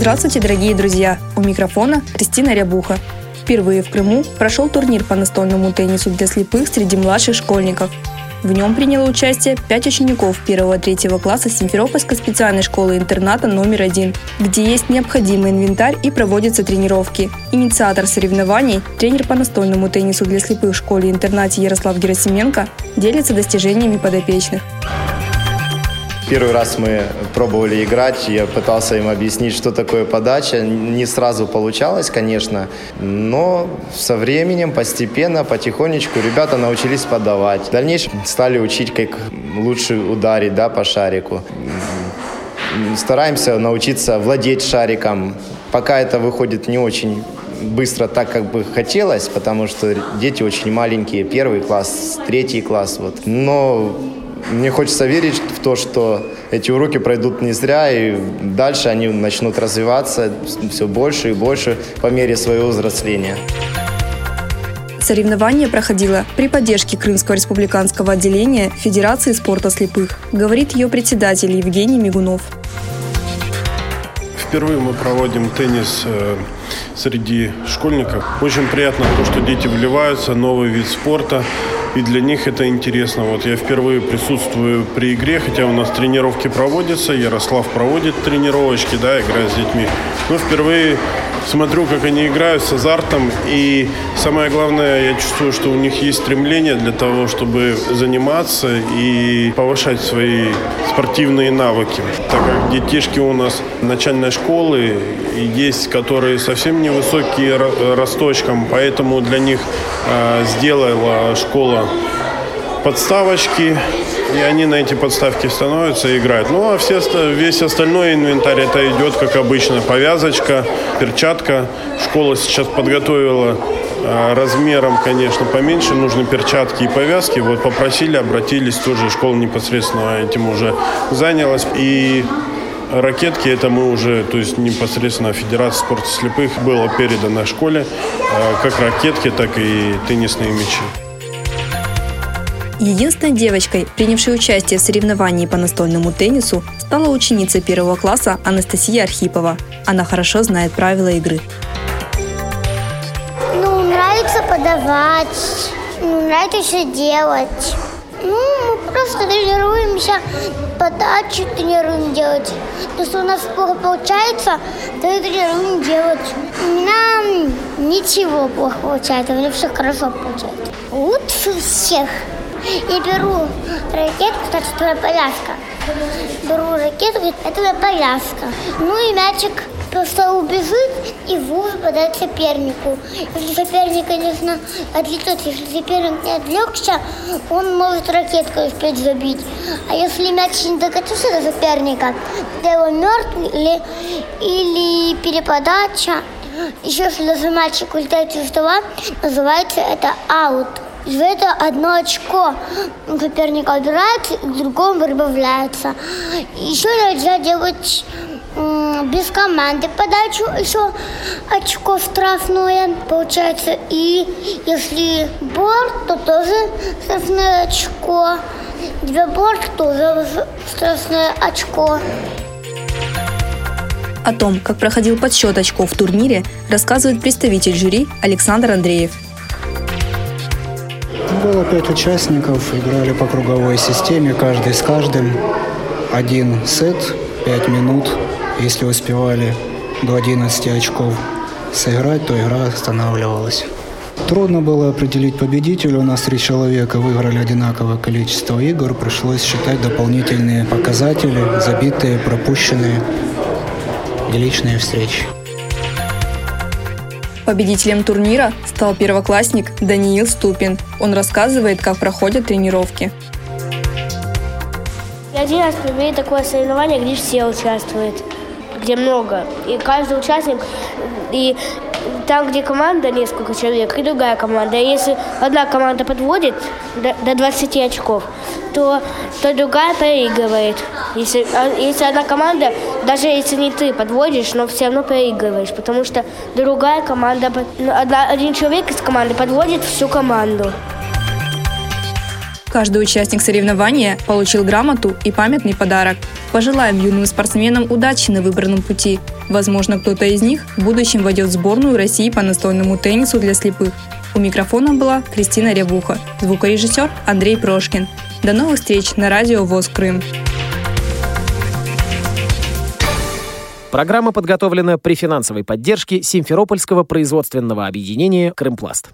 Здравствуйте, дорогие друзья! У микрофона Кристина Рябуха. Впервые в Крыму прошел турнир по настольному теннису для слепых среди младших школьников. В нем приняло участие пять учеников первого-третьего класса Симферопольской специальной школы-интерната номер один, где есть необходимый инвентарь и проводятся тренировки. Инициатор соревнований, тренер по настольному теннису для слепых в школе-интернате Ярослав Герасименко, делится достижениями подопечных. Первый раз мы пробовали играть, я пытался им объяснить, что такое подача. Не сразу получалось, конечно, но со временем, постепенно, потихонечку ребята научились подавать. В дальнейшем стали учить, как лучше ударить да, по шарику. Стараемся научиться владеть шариком. Пока это выходит не очень быстро так, как бы хотелось, потому что дети очень маленькие, первый класс, третий класс. Вот. Но мне хочется верить в то, что эти уроки пройдут не зря, и дальше они начнут развиваться все больше и больше по мере своего взросления. Соревнование проходило при поддержке Крымского республиканского отделения Федерации спорта слепых, говорит ее председатель Евгений Мигунов. Впервые мы проводим теннис э, среди школьников. Очень приятно то, что дети вливаются, новый вид спорта и для них это интересно. Вот я впервые присутствую при игре, хотя у нас тренировки проводятся, Ярослав проводит тренировочки, да, играя с детьми. Но впервые смотрю, как они играют с азартом, и самое главное, я чувствую, что у них есть стремление для того, чтобы заниматься и повышать свои спортивные навыки. Так как детишки у нас начальной школы есть, которые совсем невысокие росточком, поэтому для них э, сделала школа подставочки, и они на эти подставки становятся и играют. Ну, а все, весь остальной инвентарь, это идет, как обычно, повязочка, перчатка. Школа сейчас подготовила а, размером, конечно, поменьше, нужны перчатки и повязки. Вот попросили, обратились, тоже школа непосредственно этим уже занялась. И ракетки, это мы уже, то есть непосредственно Федерация спорта слепых было передано школе, а, как ракетки, так и теннисные мячи. Единственной девочкой, принявшей участие в соревновании по настольному теннису, стала ученица первого класса Анастасия Архипова. Она хорошо знает правила игры. Ну, нравится подавать, ну, нравится все делать. Ну, мы просто тренируемся, подачу тренируем делать. Если у нас плохо получается, то и тренируем делать. У меня ничего плохо получается, у меня все хорошо получается. Лучше всех. Я беру ракетку, кстати, твоя повязка. Беру ракету, это твоя повязка. Ну и мячик просто убежит и в угол подает сопернику. Если соперник, конечно, отлетется, если соперник не отвлекся, он может ракетку успеть забить. А если мяч не докатился до соперника, то его мертвый или, или переподача, еще если даже мальчик улетает из стола, называется это аут. За это одно очко соперника убирается, к другому прибавляется. Еще нельзя делать без команды подачу еще очко штрафное получается. И если борт, то тоже штрафное очко. Две борт тоже штрафное очко. О том, как проходил подсчет очков в турнире, рассказывает представитель жюри Александр Андреев. Было пять участников, играли по круговой системе, каждый с каждым. Один сет, пять минут. Если успевали до 11 очков сыграть, то игра останавливалась. Трудно было определить победителя. У нас три человека выиграли одинаковое количество игр. Пришлось считать дополнительные показатели, забитые, пропущенные и личные встречи. Победителем турнира стал первоклассник Даниил Ступин. Он рассказывает, как проходят тренировки. Один раз впервые такое соревнование, где все участвуют, где много. И каждый участник, и там, где команда, несколько человек, и другая команда. Если одна команда подводит до, до 20 очков, то, то другая проигрывает. Если, а если одна команда, даже если не ты подводишь, но все равно проигрываешь, потому что другая команда, ну, одна, один человек из команды подводит всю команду. Каждый участник соревнования получил грамоту и памятный подарок. Пожелаем юным спортсменам удачи на выбранном пути. Возможно, кто-то из них в будущем войдет в сборную России по настольному теннису для слепых. У микрофона была Кристина Рябуха, звукорежиссер Андрей Прошкин. До новых встреч на радио ВОЗ Крым. Программа подготовлена при финансовой поддержке Симферопольского производственного объединения «Крымпласт».